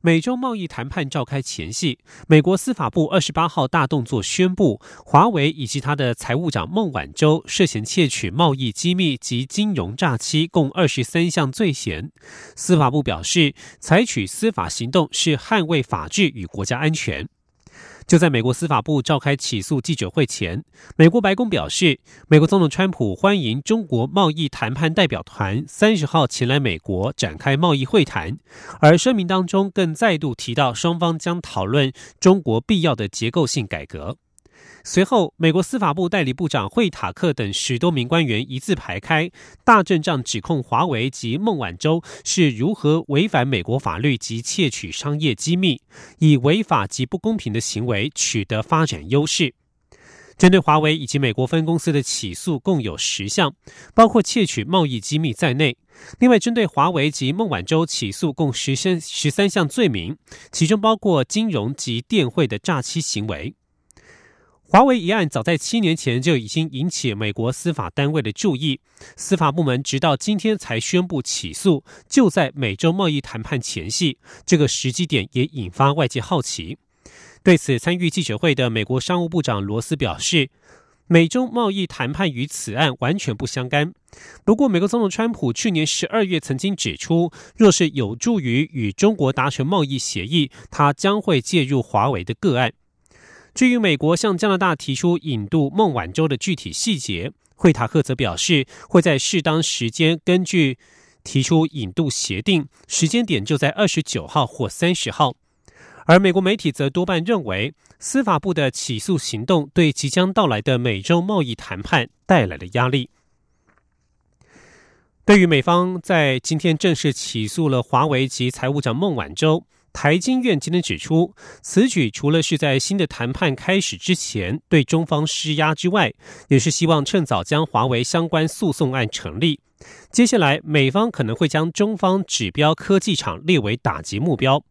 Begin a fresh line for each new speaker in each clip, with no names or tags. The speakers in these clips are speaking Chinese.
美洲贸易谈判召开前夕，美国司法部二十八号大动作宣布，华为以及他的财务长孟晚舟涉嫌窃取贸易机密及金融诈欺，共二十三项罪嫌。司法部表示，采取司法行动是捍卫法治与国家安全。就在美国司法部召开起诉记者会前，美国白宫表示，美国总统川普欢迎中国贸易谈判代表团三十号前来美国展开贸易会谈，而声明当中更再度提到双方将讨论中国必要的结构性改革。随后，美国司法部代理部长惠塔克等十多名官员一字排开，大阵仗指控华为及孟晚舟是如何违反美国法律及窃取商业机密，以违法及不公平的行为取得发展优势。针对华为以及美国分公司的起诉共有十项，包括窃取贸易机密在内。另外，针对华为及孟晚舟起诉共十三十三项罪名，其中包括金融及电汇的诈欺行为。华为一案早在七年前就已经引起美国司法单位的注意，司法部门直到今天才宣布起诉，就在美洲贸易谈判前夕，这个时机点也引发外界好奇。对此，参与记者会的美国商务部长罗斯表示，美中贸易谈判与此案完全不相干。不过，美国总统川普去年十二月曾经指出，若是有助于与中国达成贸易协议，他将会介入华为的个案。至于美国向加拿大提出引渡孟晚舟的具体细节，惠塔克则表示会在适当时间根据提出引渡协定，时间点就在二十九号或三十号。而美国媒体则多半认为，司法部的起诉行动对即将到来的美洲贸易谈判带来了压力。对于美方在今天正式起诉了华为及财务长孟晚舟。台经院今天指出，此举除了是在新的谈判开始之前对中方施压之外，也是希望趁早将华为相关诉讼案成立。接下来，美方可能会将中方指标科技厂列为打击目标。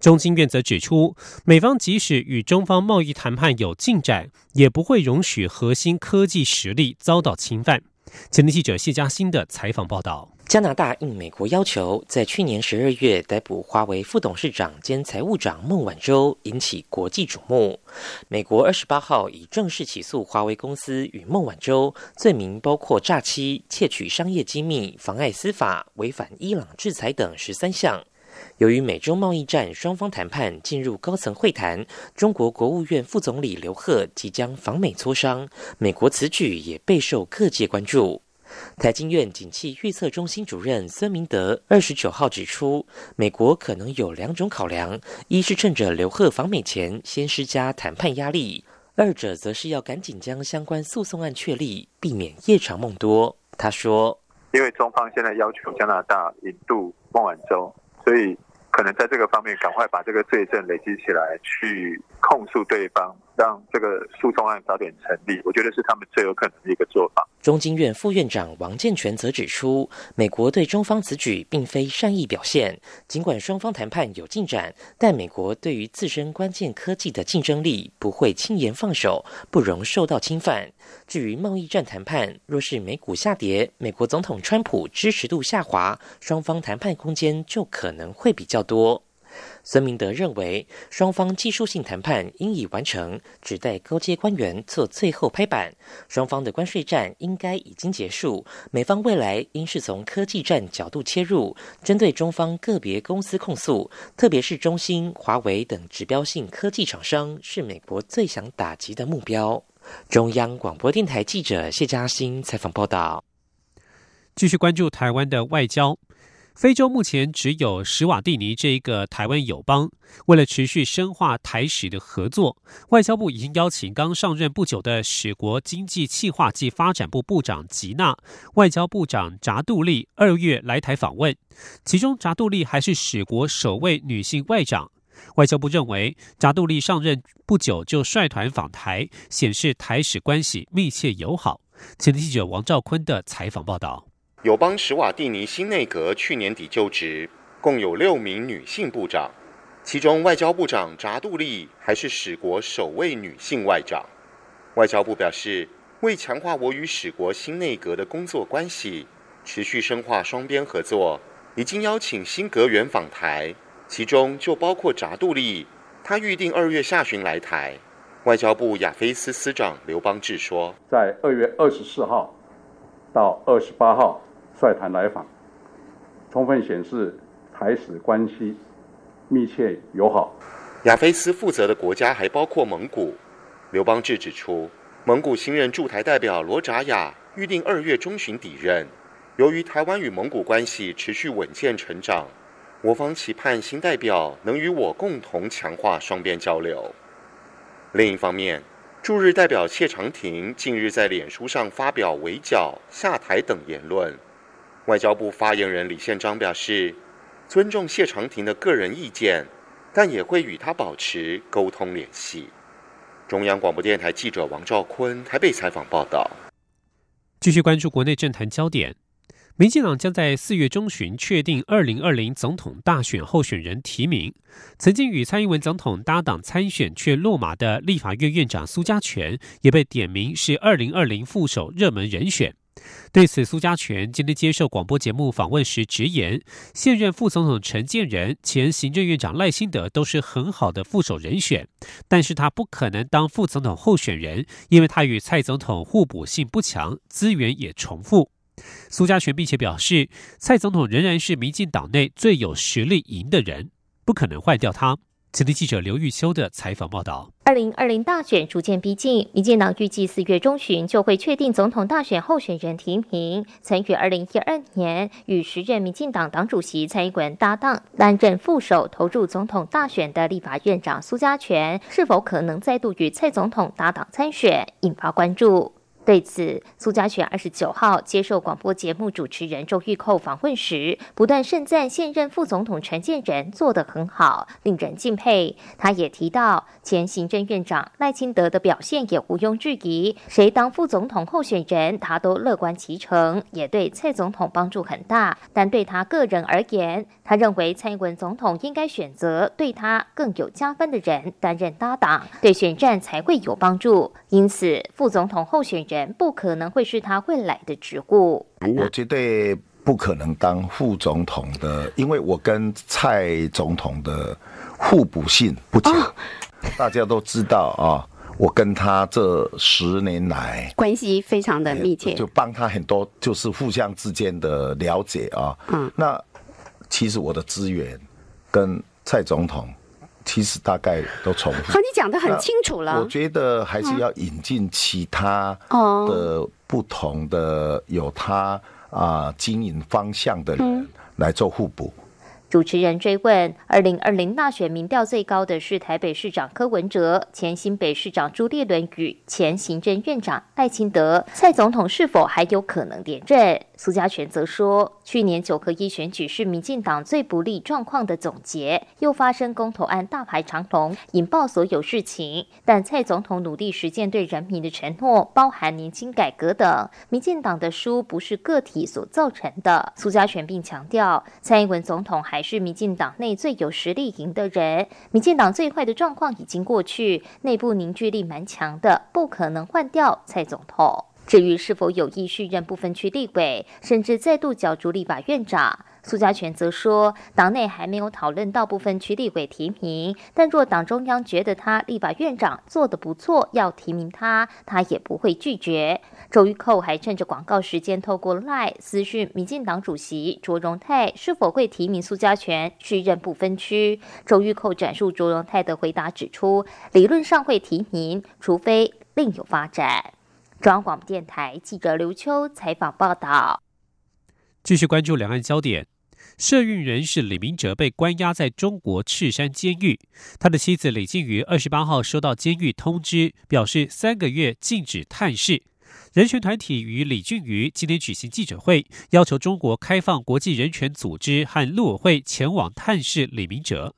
中经院则指出，美方即使与中方贸易谈判有进展，也不会容许核心科技实力遭到侵犯。前天记者谢嘉欣的采访报道。
加拿大应美国要求，在去年十二月逮捕华为副董事长兼财务长孟晚舟，引起国际瞩目。美国二十八号已正式起诉华为公司与孟晚舟，罪名包括诈欺、窃取商业机密、妨碍司法、违反伊朗制裁等十三项。由于美中贸易战双方谈判进入高层会谈，中国国务院副总理刘鹤即将访美磋商，美国此举也备受各界关注。台经院景气预测中心主任孙明德二十九号指出，美国可能有两种考量：一是趁着刘鹤访美前先施加谈判压力；二者则是要赶紧将相关诉讼案确立，避免夜长梦多。他说：“
因为中方现在要求加拿大引渡孟晚舟，所以可能在这个方面赶快把这个罪证累积起来，去控诉对方。”让这个诉讼案早点成立，我觉得是他们最有可能的一个做法。
中经院副院长王建全则指出，美国对中方此举并非善意表现。尽管双方谈判有进展，但美国对于自身关键科技的竞争力不会轻言放手，不容受到侵犯。至于贸易战谈判，若是美股下跌，美国总统川普支持度下滑，双方谈判空间就可能会比较多。孙明德认为，双方技术性谈判应已完成，只待高阶官员做最后拍板。双方的关税战应该已经结束，美方未来应是从科技战角度切入，针对中方个别公司控诉，特别是中兴、华为等指标性科技厂商，是美国最想打击的目标。中央广播电台记者谢嘉欣采访报道。
继续关注台湾的外交。非洲目前只有史瓦蒂尼这一个台湾友邦。为了持续深化台史的合作，外交部已经邀请刚上任不久的史国经济企划暨发展部部长吉娜、外交部长扎杜利二月来台访问。其中，扎杜利还是史国首位女性外长。外交部认为，扎杜利上任不久就率团访台，显示台史关系密切友好。前记者王兆坤的采访报道：
友邦史瓦蒂尼新内阁去年底就职，共有六名女性部长，其中外交部长扎杜利还是史国首位女性外长。外交部表示，为强化我与史国新内阁的工作关系，持续深化双边合作，已经邀请新阁员访台。其中就包括扎杜利，他预定二月下旬来台。外交部亚非司司长刘邦志说，
在二月二十四号到二十八号率团来访，充分显示台史关系密切友好。
亚非斯负责的国家还包括蒙古。刘邦志指出，蒙古新任驻台代表罗扎雅预定二月中旬抵任。由于台湾与蒙古关系持续稳健成长。我方期盼新代表能与我共同强化双边交流。另一方面，驻日代表谢长廷近日在脸书上发表围剿、下台等言论。外交部发言人李宪章表示，尊重谢长廷的个人意见，但也会与他保持沟通联系。中央广播电台记者王兆坤台北采访报道。
继续关注国内政坛焦点。民进党将在四月中旬确定二零二零总统大选候选人提名。曾经与蔡英文总统搭档参选却落马的立法院院长苏家全，也被点名是二零二零副手热门人选。对此，苏家全今天接受广播节目访问时直言，现任副总统陈建仁、前行政院长赖清德都是很好的副手人选，但是他不可能当副总统候选人，因为他与蔡总统互补性不强，资源也重复。苏家全并且表示，蔡总统仍然是民进党内最有实力赢的人，不可能换掉他。前天记者刘玉秋的采访报道：
二零二零大选逐渐逼近，民进党预计四月中旬就会确定总统大选候选人提名。曾于二零一二年与时任民进党党主席蔡英文搭档担任副手，投入总统大选的立法院长苏家全，是否可能再度与蔡总统搭档参选，引发关注。对此，苏家全二十九号接受广播节目主持人周玉蔻访问时，不断盛赞现任副总统陈建仁做得很好，令人敬佩。他也提到，前行政院长赖清德的表现也毋庸置疑，谁当副总统候选人，他都乐观其成，也对蔡总统帮助很大。但对他个人而言，他认为蔡英文总统应该选择对他更有加分的人担任搭档，对选战才会有帮助。因此，副总统候选人。不可能会是他未来的职务。
我绝对不可能当副总统的，因为我跟蔡总统的互补性不强。大家都知道啊，我跟他这十年来
关系非常的密切，
就帮他很多，就是互相之间的了解啊。嗯，那其实我的资源跟蔡总统。其实大概都重复。
和，你讲的很清楚了。
我觉得还是要引进其他的不同的有他啊经营方向的人来做互补。
主持人追问：二零二零大选民调最高的是台北市长柯文哲，前新北市长朱立伦与前行政院长赖清德，蔡总统是否还有可能连任？苏家全则说，去年九合一选举是民进党最不利状况的总结，又发生公投案大排长龙，引爆所有事情。但蔡总统努力实践对人民的承诺，包含年轻改革等，民进党的输不是个体所造成的。苏家全并强调，蔡英文总统还还是民进党内最有实力赢的人，民进党最坏的状况已经过去，内部凝聚力蛮强的，不可能换掉蔡总统。至于是否有意续任部分区立委，甚至再度角逐立法院长，苏家全则说，党内还没有讨论到部分区立委提名，但若党中央觉得他立法院长做得不错，要提名他，他也不会拒绝。周玉蔻还趁着广告时间，透过赖私讯民进党主席卓荣泰是否会提名苏家全续任不分区。周玉蔻转述卓荣泰的回答，指出理论上会提名，除非另有发展。中央广播电台记者刘秋采访报道。
继续关注两岸焦点，社运人士李明哲被关押在中国赤山监狱。他的妻子李静瑜二十八号收到监狱通知，表示三个月禁止探视。人权团体与李俊瑜今天举行记者会，要求中国开放国际人权组织和陆委会前往探视李明哲。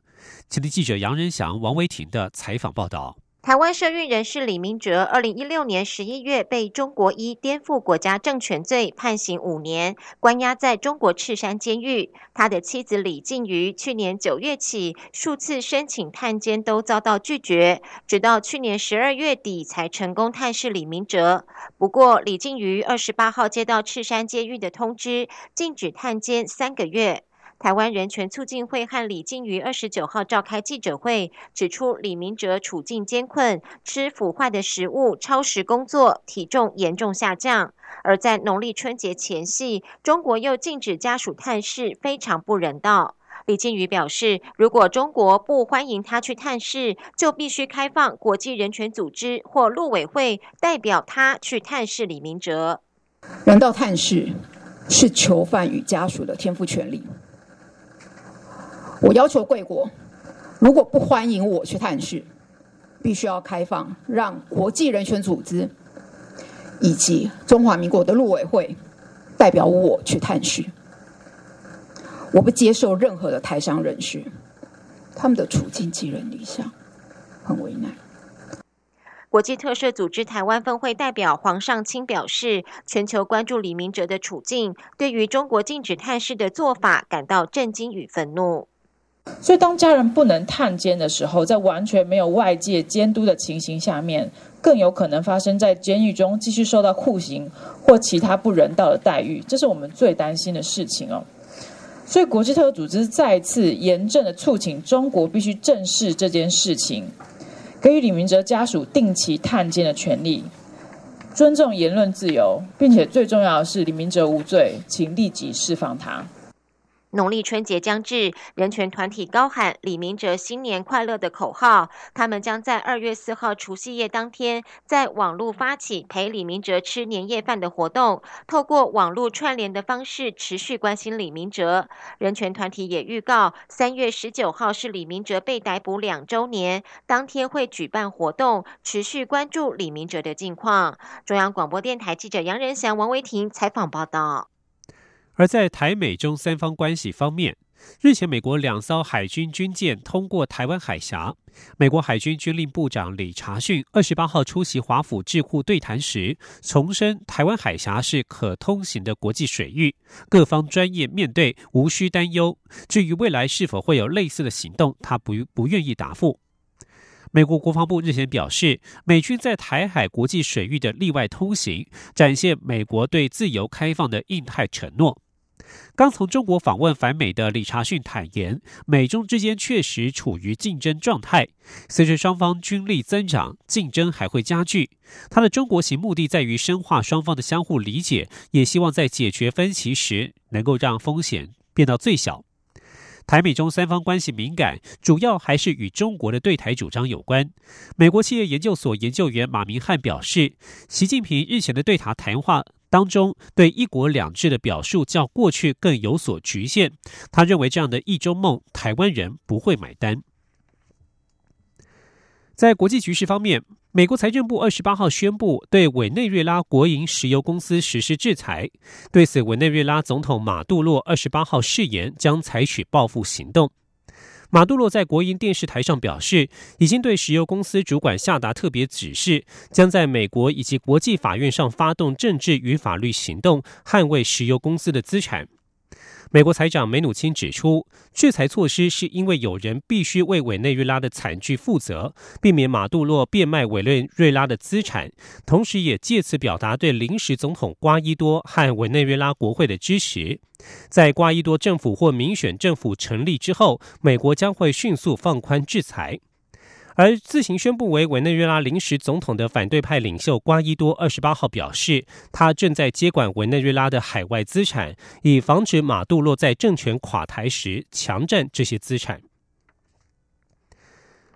前天记者杨仁祥、王维婷的采访报道。
台湾社运人士李明哲，二零一六年十一月被中国一颠覆国家政权罪判刑五年，关押在中国赤山监狱。他的妻子李静瑜去年九月起数次申请探监都遭到拒绝，直到去年十二月底才成功探视李明哲。不过，李静瑜二十八号接到赤山监狱的通知，禁止探监三个月。台湾人权促进会和李静瑜二十九号召开记者会，指出李明哲处境艰困，吃腐坏的食物，超时工作，体重严重下降。而在农历春节前夕，中国又禁止家属探视，非常不人道。李静瑜表示，如果中国不欢迎他去探视，就必须开放国际人权组织或陆委会代表他去探视李明哲。
人道探视是囚犯与家属的天赋权利。我要求贵国，如果不欢迎我去探视，必须要开放，让国际人权组织以及中华民国的陆委会代表我去探视。我不接受任何的台商人士，他们的处境寄人篱下，很为难。
国际特赦组织台湾分会代表黄尚清表示，全球关注李明哲的处境，对于中国禁止探视的做法感到震惊与愤怒。
所以，当家人不能探监的时候，在完全没有外界监督的情形下面，更有可能发生在监狱中继续受到酷刑或其他不人道的待遇，这是我们最担心的事情哦。所以，国际特赦组织再次严正的促请中国必须正视这件事情，给予李明哲家属定期探监的权利，尊重言论自由，并且最重要的是，李明哲无罪，请立即释放他。
农历春节将至，人权团体高喊“李明哲新年快乐”的口号。他们将在二月四号除夕夜当天，在网络发起陪李明哲吃年夜饭的活动，透过网络串联的方式持续关心李明哲。人权团体也预告，三月十九号是李明哲被逮捕两周年，当天会举办活动，持续关注李明哲的近况。中央广播电台记者杨仁祥、王维婷采访报道。
而在台美中三方关系方面，日前美国两艘海军军舰通过台湾海峡。美国海军军令部长李查逊二十八号出席华府智库对谈时，重申台湾海峡是可通行的国际水域，各方专业面对，无需担忧。至于未来是否会有类似的行动，他不不愿意答复。美国国防部日前表示，美军在台海国际水域的例外通行，展现美国对自由开放的印太承诺。刚从中国访问返美的理查逊坦言，美中之间确实处于竞争状态。随着双方军力增长，竞争还会加剧。他的中国行目的在于深化双方的相互理解，也希望在解决分歧时能够让风险变到最小。台美中三方关系敏感，主要还是与中国的对台主张有关。美国企业研究所研究员马明汉表示，习近平日前的对台谈话。当中对“一国两制”的表述较过去更有所局限。他认为这样的一中梦，台湾人不会买单。在国际局势方面，美国财政部二十八号宣布对委内瑞拉国营石油公司实施制裁。对此，委内瑞拉总统马杜洛二十八号誓言将采取报复行动。马杜罗在国营电视台上表示，已经对石油公司主管下达特别指示，将在美国以及国际法院上发动政治与法律行动，捍卫石油公司的资产。美国财长梅努钦指出，制裁措施是因为有人必须为委内瑞拉的惨剧负责，避免马杜洛变卖委内瑞拉的资产，同时也借此表达对临时总统瓜伊多和委内瑞拉国会的支持。在瓜伊多政府或民选政府成立之后，美国将会迅速放宽制裁。而自行宣布为委内瑞拉临时总统的反对派领袖瓜伊多二十八号表示，他正在接管委内瑞拉的海外资产，以防止马杜洛在政权垮台时强占这些资产。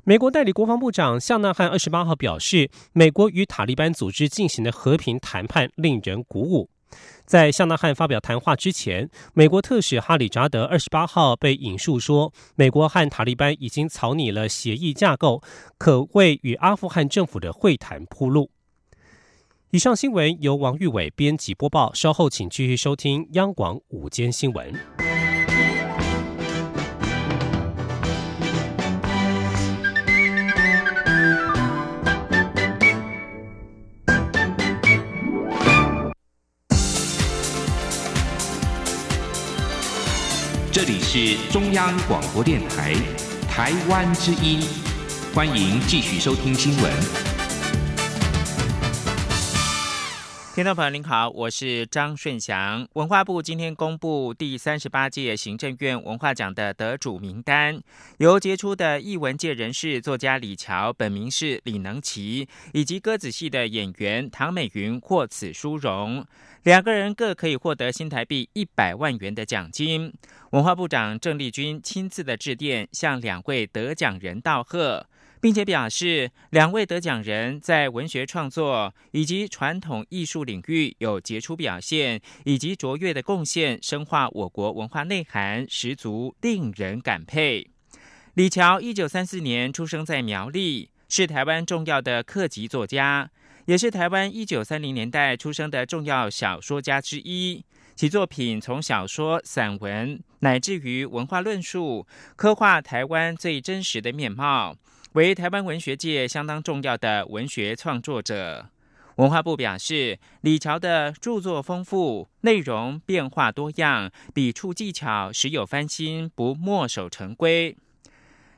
美国代理国防部长夏纳汉二十八号表示，美国与塔利班组织进行的和平谈判令人鼓舞。在向纳汉发表谈话之前，美国特使哈里扎德二十八号被引述说，美国和塔利班已经草拟了协议架构，可为与阿富汗政府的会谈铺路。以上新闻由王玉伟编辑播报，稍后请继续收听央广午间新闻。
是中央广播电台台湾之音，欢迎继续收听新闻。
听众朋友您好，我是张顺祥。文化部今天公布第三十八届行政院文化奖的得主名单，由杰出的艺文界人士作家李乔（本名是李能奇）以及歌子戏的演员唐美云获此殊荣，两个人各可以获得新台币一百万元的奖金。文化部长郑丽君亲自的致电向两位得奖人道贺。并且表示，两位得奖人在文学创作以及传统艺术领域有杰出表现，以及卓越的贡献，深化我国文化内涵，十足令人感佩。李乔一九三四年出生在苗栗，是台湾重要的客籍作家，也是台湾一九三零年代出生的重要小说家之一。其作品从小说、散文，乃至于文化论述，刻画台湾最真实的面貌。为台湾文学界相当重要的文学创作者，文化部表示，李乔的著作丰富，内容变化多样，笔触技巧时有翻新，不墨守成规。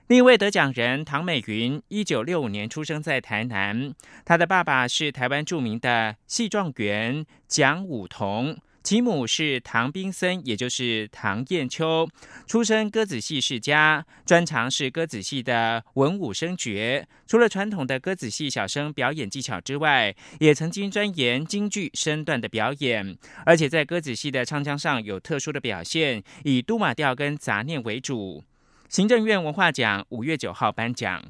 另一位得奖人唐美云，一九六五年出生在台南，他的爸爸是台湾著名的戏状元蒋武同。其母是唐宾森，也就是唐艳秋，出身歌子戏世家，专长是歌子戏的文武生角。除了传统的歌子戏小生表演技巧之外，也曾经钻研京剧身段的表演，而且在歌子戏的唱腔上有特殊的表现，以都马调跟杂念为主。行政院文化奖五月九号颁奖。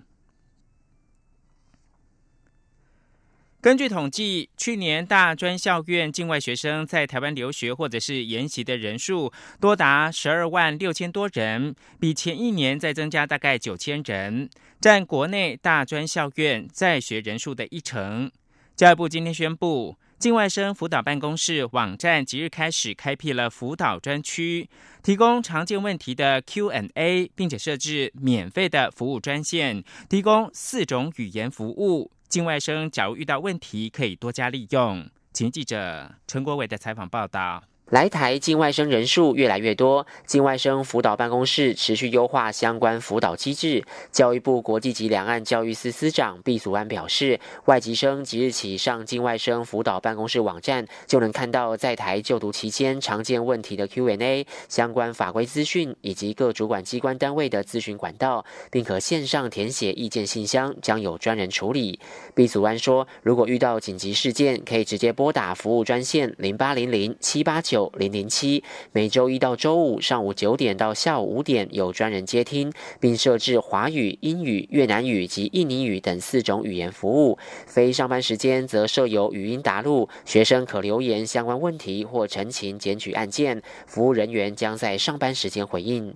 根据统计，去年大专校院境外学生在台湾留学或者是研习的人数多达十二万六千多人，比前一年再增加大概九千人，占国内大专校院在学人数的一成。教育部今天宣布，境外生辅导办公室网站即日开始开辟了辅导专区，提供常见问题的 Q&A，并且设置免费的服务专线，提供四种语言服务。境外生假如遇到问题，可以多加利用。请记者陈国伟的采访报道。
来台境外生人数越来越多，境外生辅导办公室持续优化相关辅导机制。教育部国际及两岸教育司司长毕祖安表示，外籍生即日起上境外生辅导办公室网站，就能看到在台就读期间常见问题的 Q&A、相关法规资讯以及各主管机关单位的咨询管道，并可线上填写意见信箱，将有专人处理。毕祖安说，如果遇到紧急事件，可以直接拨打服务专线零八零零七八九。九零零七，每周一到周五上午九点到下午五点有专人接听，并设置华语、英语、越南语及印尼语等四种语言服务。非上班时间则设有语音答录，学生可留言相关问题或陈情检举案件，服务人员将在上班时间回应。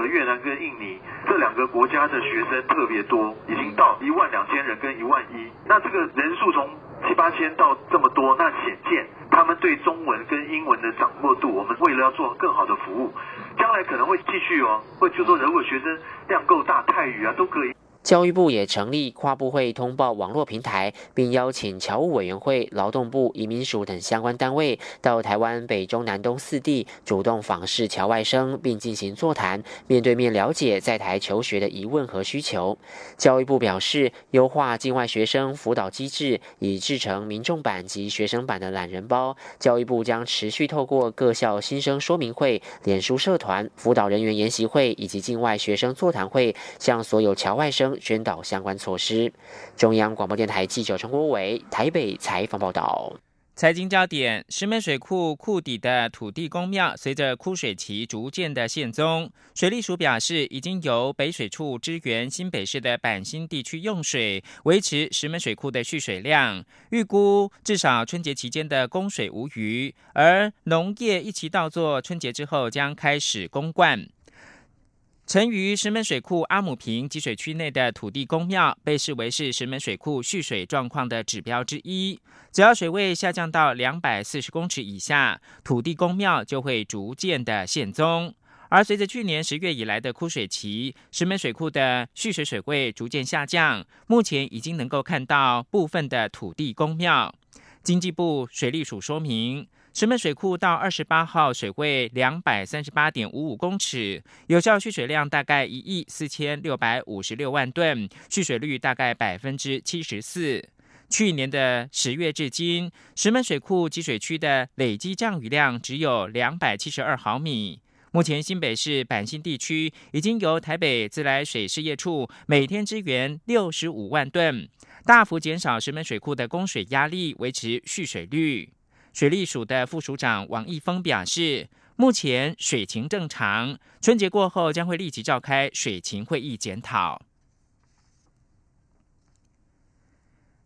个越南跟印尼这两个国家的学生特别多？已经到一万两千人跟一万一，那这个人数从七八千到这么多，那显见。他们对中文跟英文的掌握度，我们为了要做更好的服务，将来可能会继续哦，会就说如果学生量够大，泰语啊都可以。教育部也成立跨部会通报网络平台，并邀请侨务委员会、劳动部、移民署等相关单位到台湾北中南东四地主动访视侨外生，并进行座谈，面对面了解在台求学的疑问和需求。教育部表示，优化境外学生辅导机制，已制成民众版及学生版的懒人包。教育部将持续透过各校新生说明会、脸书社团、辅导人员研习会以及境外学生座谈会，向所有侨外生。宣导相关措施。中央广播电台记者陈国伟台北采访报道。
财经焦点：石门水库库底的土地公庙，随着枯水期逐渐的现踪，水利署表示，已经由北水处支援新北市的板新地区用水，维持石门水库的蓄水量。预估至少春节期间的供水无虞，而农业一期到做，春节之后将开始供灌。曾于石门水库阿姆坪集水区内的土地公庙，被视为是石门水库蓄水状况的指标之一。只要水位下降到两百四十公尺以下，土地公庙就会逐渐的现踪。而随着去年十月以来的枯水期，石门水库的蓄水水位逐渐下降，目前已经能够看到部分的土地公庙。经济部水利署说明，石门水库到二十八号水位两百三十八点五五公尺，有效蓄水量大概一亿四千六百五十六万吨，蓄水率大概百分之七十四。去年的十月至今，石门水库集水区的累积降雨量只有两百七十二毫米。目前新北市板新地区已经由台北自来水事业处每天支援六十五万吨，大幅减少石门水库的供水压力，维持蓄水率。水利署的副署长王义峰表示，目前水情正常，春节过后将会立即召开水情会议检讨。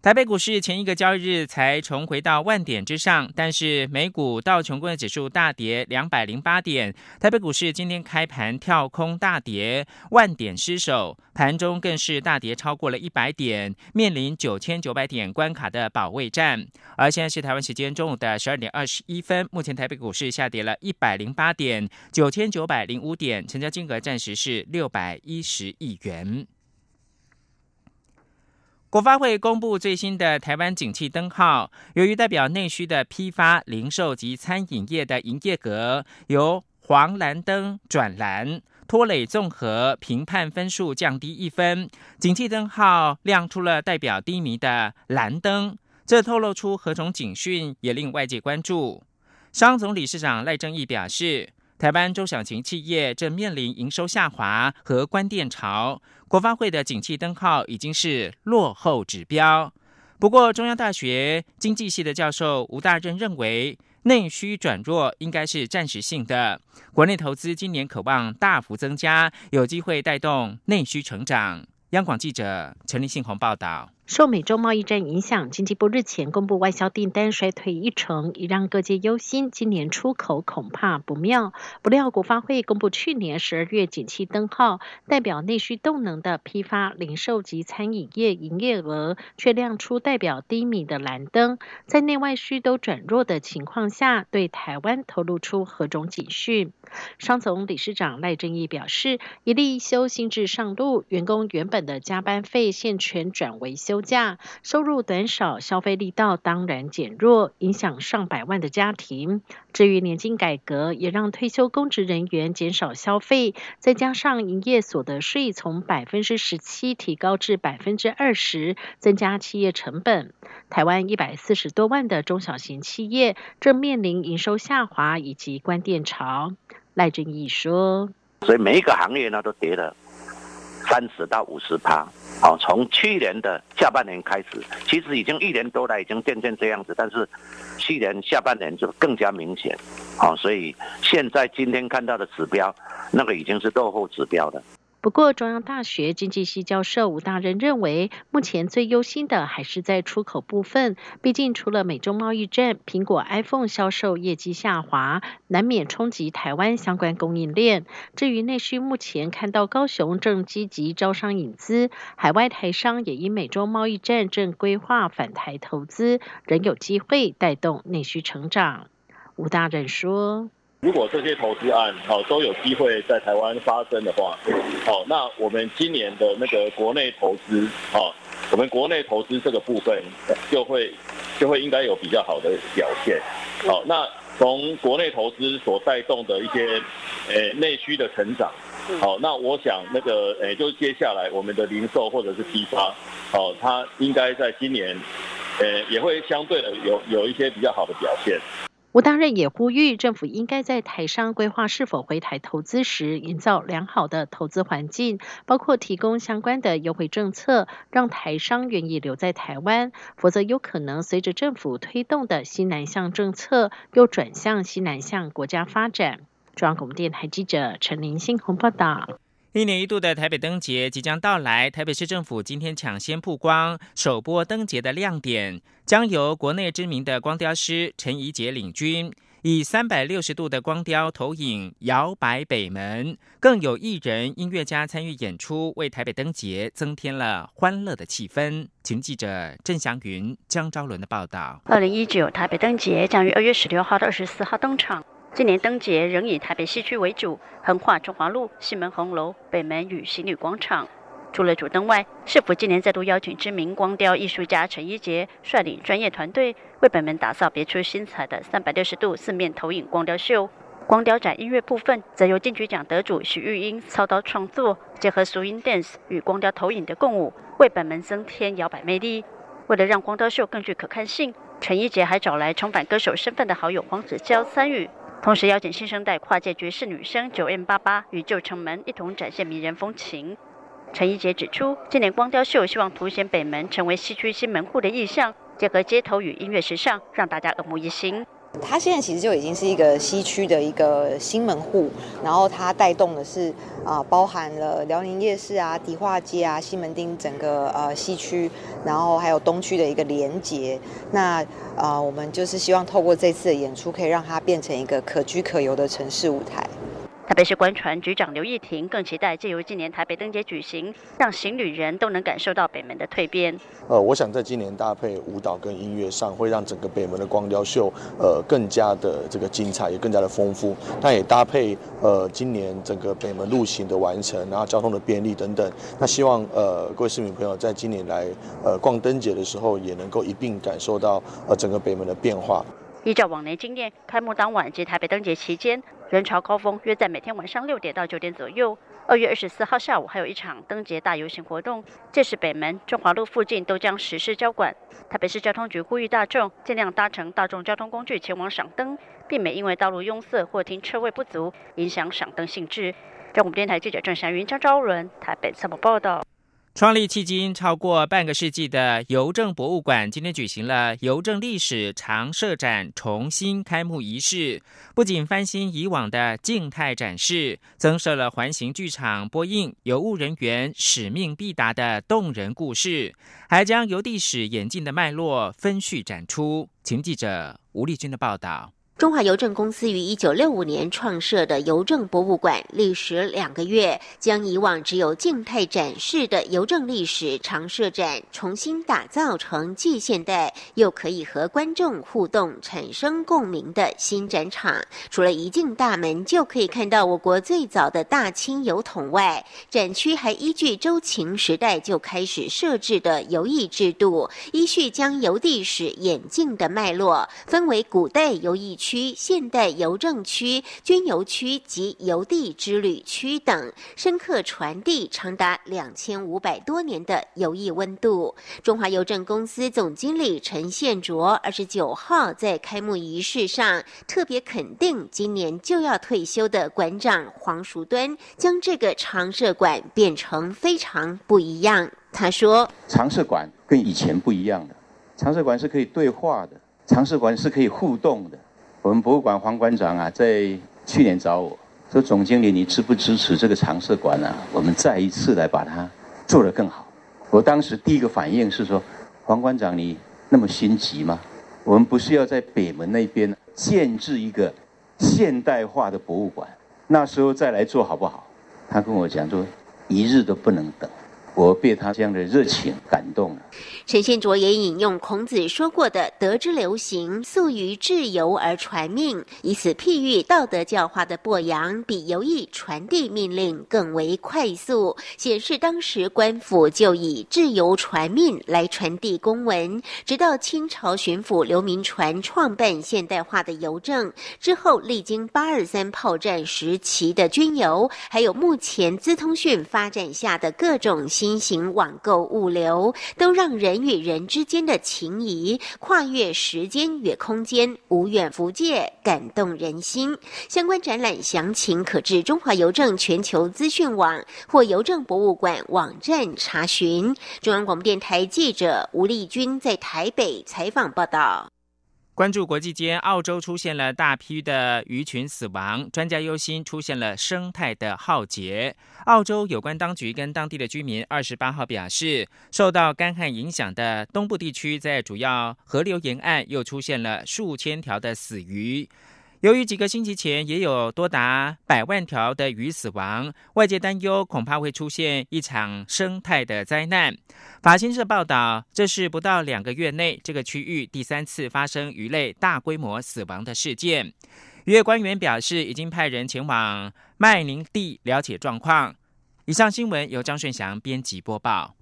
台北股市前一个交易日才重回到万点之上，但是美股道琼工业指数大跌两百零八点，台北股市今天开盘跳空大跌，万点失守，盘中更是大跌超过了一百点，面临九千九百点关卡的保卫战。而现在是台湾时间中午的十二点二十一分，目前台北股市下跌了一百零八点，九千九百零五点，成交金额暂时是六百一十亿元。国发会公布最新的台湾景气灯号，由于代表内需的批发、零售及餐饮业的营业额由黄蓝灯转蓝，拖累综合评判分数降低一分，景气灯号亮出了代表低迷的蓝灯，这透露出何种警讯，也令外界关注。商总理事长赖正义表示。台湾中小型企业正面临营收下滑和关店潮，国发会的景气灯号已经是落后指标。不过，中央大学经济系的教授吴大任认为，内需转弱应该是暂时性的，国内投资今年渴望大幅增加，有机会带动内需成长。央广记者陈立信宏报道。
受美洲贸易战影响，经济部日前公布外销订单衰退一成，已让各界忧心，今年出口恐怕不妙。不料国发会公布去年十二月景气灯号，代表内需动能的批发、零售及餐饮业营业额，却亮出代表低迷的蓝灯。在内外需都转弱的情况下，对台湾透露出何种警讯？商总理事长赖正义表示，一例一休新制上路，员工原本的加班费现全转为休假，收入短少，消费力道当然减弱，影响上百万的家庭。至于年金改革，也让退休公职人员减少消费，再加上营业所得税从百分之十七提高至百分之二十，增加企业成本。台湾一百四十多万的中小型企业正面临营收下滑以及关店潮。赖正义说：“
所以每一个行业呢都跌了三十到五十趴。好，从去年的下半年开始，其实已经一年多了已经渐渐这样子，但是去年下半年就更加明显。好，所以现在今天看到的指标，那个已经是落后指标了。”
不过，中央大学经济系教授吴大人认为，目前最忧心的还是在出口部分。毕竟，除了美中贸易战，苹果 iPhone 销售业绩下滑，难免冲击台湾相关供应链。至于内需，目前看到高雄正积极招商引资，海外台商也因美中贸易战正规划返台投资，仍有机会带动内需成长。吴大人说。
如果这些投资案好都有机会在台湾发生的话，好，那我们今年的那个国内投资，好，我们国内投资这个部分就会就会应该有比较好的表现，好，那从国内投资所带动的一些诶内需的成长，好，那我想那个诶就接下来我们的零售或者是批发，好，它应该在今年诶也会相对的有有一些比较好的表现。
吴大任也呼吁，政府应该在台商规划是否回台投资时，营造良好的投资环境，包括提供相关的优惠政策，让台商愿意留在台湾。否则，有可能随着政府推动的新南向政策，又转向西南向国家发展。中央广播电台记者陈林信鸿报道。
一年一度的台北灯节即将到来，台北市政府今天抢先曝光首播灯节的亮点，将由国内知名的光雕师陈怡杰领军，以三百六十度的光雕投影摇摆北门，更有艺人、音乐家参与演出，为台北灯节增添了欢乐的气氛。请记者郑祥云、江昭伦的报道。
二零一九台北灯节将于二月十六号到二十四号登场。今年灯节仍以台北西区为主，横跨中华路、西门红楼、北门与新女广场。除了主灯外，市府今年再度邀请知名光雕艺术家陈一杰率领专业团队为本门打造别出心裁的三百六十度四面投影光雕秀。光雕展音乐部分则由金曲奖得主许玉英操刀创作，结合 swing dance 与光雕投影的共舞，为本门增添摇摆魅力。为了让光雕秀更具可看性，陈一杰还找来重返歌手身份的好友黄子佼参与，同时邀请新生代跨界爵士女生九 M 八八与旧城门一同展现迷人风情。陈一杰指出，今年光雕秀希望凸显北门成为西区新门户的意象，结合街头与音乐时尚，让大家耳目一新。
它现在其实就已经是一个西区的一个新门户，然后它带动的是啊，包含了辽宁夜市啊、迪化街啊、西门町整个呃西区，然后还有东区的一个连接。那啊，我们就是希望透过这次的演出，可以让它变成一个可居可游的城市舞台。
台北市观船局长刘义婷更期待借由今年台北灯节举行，让行旅人都能感受到北门的蜕变。
呃，我想在今年搭配舞蹈跟音乐上，会让整个北门的光雕秀呃更加的这个精彩，也更加的丰富。但也搭配呃今年整个北门路行的完成，然后交通的便利等等。那希望呃各位市民朋友在今年来呃逛灯节的时候，也能够一并感受到呃整个北门的变化。
依照往年经验，开幕当晚及台北灯节期间。人潮高峰约在每天晚上六点到九点左右。二月二十四号下午还有一场灯节大游行活动，届时北门、中华路附近都将实施交管。台北市交通局呼吁大众尽量搭乘大众交通工具前往赏灯，避免因为道路拥塞或停车位不足影响赏灯兴致。中国电台记者郑祥云、张昭伦台北采访报道。
创立迄今超过半个世纪的邮政博物馆，今天举行了邮政历史常设展重新开幕仪式。不仅翻新以往的静态展示，增设了环形剧场播映邮务人员使命必达的动人故事，还将邮递史演进的脉络分序展出。请记者吴丽君的报道。
中华邮政公司于一九六五年创设的邮政博物馆，历时两个月，将以往只有静态展示的邮政历史常设展重新打造成既现代又可以和观众互动、产生共鸣的新展场。除了一进大门就可以看到我国最早的大清邮筒外，展区还依据周秦时代就开始设置的邮役制度，依序将邮递史演进的脉络分为古代邮役区。区、现代邮政区、军邮区及邮递之旅区等，深刻传递长达两千五百多年的邮艺温度。中华邮政公司总经理陈宪卓二十九号在开幕仪式上特别肯定，今年就要退休的馆长黄淑端，将这个常设馆变成非常不一样。他说：“
常设馆跟以前不一样的，常设馆是可以对话的，常设馆是可以互动的。”我们博物馆黄馆长啊，在去年找我说：“总经理，你支不支持这个常设馆呢？我们再一次来把它做得更好。”我当时第一个反应是说：“黄馆长，你那么心急吗？我们不是要在北门那边建制一个现代化的博物馆，那时候再来做好不好？”他跟我讲说：“一日都不能等。”我被他这样的热情感动。
陈宪卓也引用孔子说过的“德之流行，素于至由而传命”，以此譬喻道德教化的播扬比游艺传递命令更为快速，显示当时官府就以至由传命来传递公文。直到清朝巡抚刘铭传创办现代化的邮政之后，历经八二三炮战时期的军邮，还有目前资通讯发展下的各种新。新型网购物流都让人与人之间的情谊跨越时间与空间，无远弗届，感动人心。相关展览详情可至中华邮政全球资讯网或邮政博物馆网站查询。中央广播电台记者吴丽君在台北采访报道。
关注国际间，澳洲出现了大批的鱼群死亡，专家忧心出现了生态的浩劫。澳洲有关当局跟当地的居民二十八号表示，受到干旱影响的东部地区，在主要河流沿岸又出现了数千条的死鱼。由于几个星期前也有多达百万条的鱼死亡，外界担忧恐怕会出现一场生态的灾难。法新社报道，这是不到两个月内这个区域第三次发生鱼类大规模死亡的事件。渔业官员表示，已经派人前往麦宁地了解状况。以上新闻由张顺祥编辑播报。